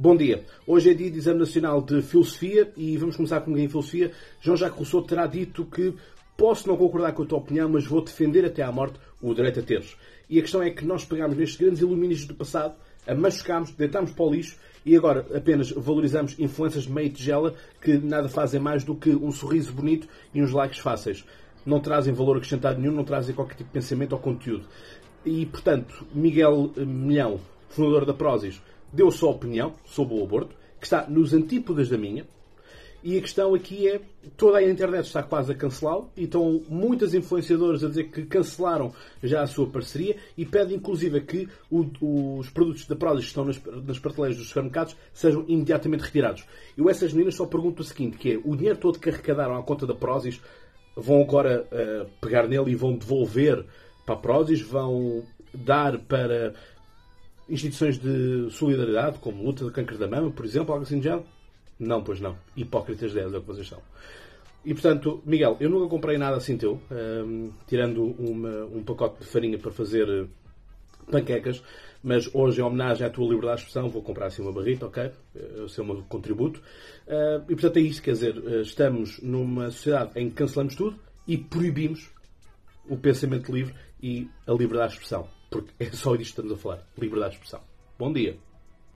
Bom dia. Hoje é dia de Exame Nacional de Filosofia e vamos começar com alguém em Filosofia. Jean-Jacques Rousseau terá dito que posso não concordar com a tua opinião, mas vou defender até à morte o direito a teres. E a questão é que nós pegamos nestes grandes ilumínios do passado, a machucamos, deitamos para o lixo e agora apenas valorizamos influências de meio tigela que nada fazem mais do que um sorriso bonito e uns likes fáceis. Não trazem valor acrescentado nenhum, não trazem qualquer tipo de pensamento ou conteúdo. E, portanto, Miguel Milhão, fundador da Prozis, deu a sua opinião sobre o aborto, que está nos antípodas da minha. E a questão aqui é, toda a internet está quase a cancelá-lo e estão muitas influenciadoras a dizer que cancelaram já a sua parceria e pedem inclusive que o, os produtos da Prozis que estão nas, nas prateleiras dos supermercados sejam imediatamente retirados. Eu essas meninas só pergunto o seguinte, que é, o dinheiro todo que arrecadaram à conta da Prozis vão agora uh, pegar nele e vão devolver para a Prozis, vão dar para instituições de solidariedade, como luta de câncer da mama, por exemplo, algo assim de género? Não, pois não. Hipócritas 10 é o que vocês são. E portanto, Miguel, eu nunca comprei nada assim teu, um, tirando uma, um pacote de farinha para fazer eh, panquecas, mas hoje, em homenagem à tua liberdade de expressão, vou comprar assim uma barrita, ok? Esse é meu contributo. Uh, e portanto é isto, quer dizer, eh, estamos numa sociedade em que cancelamos tudo e proibimos o pensamento livre e a liberdade de expressão. Porque é só disto que estamos a falar. Liberdade de expressão. Bom dia.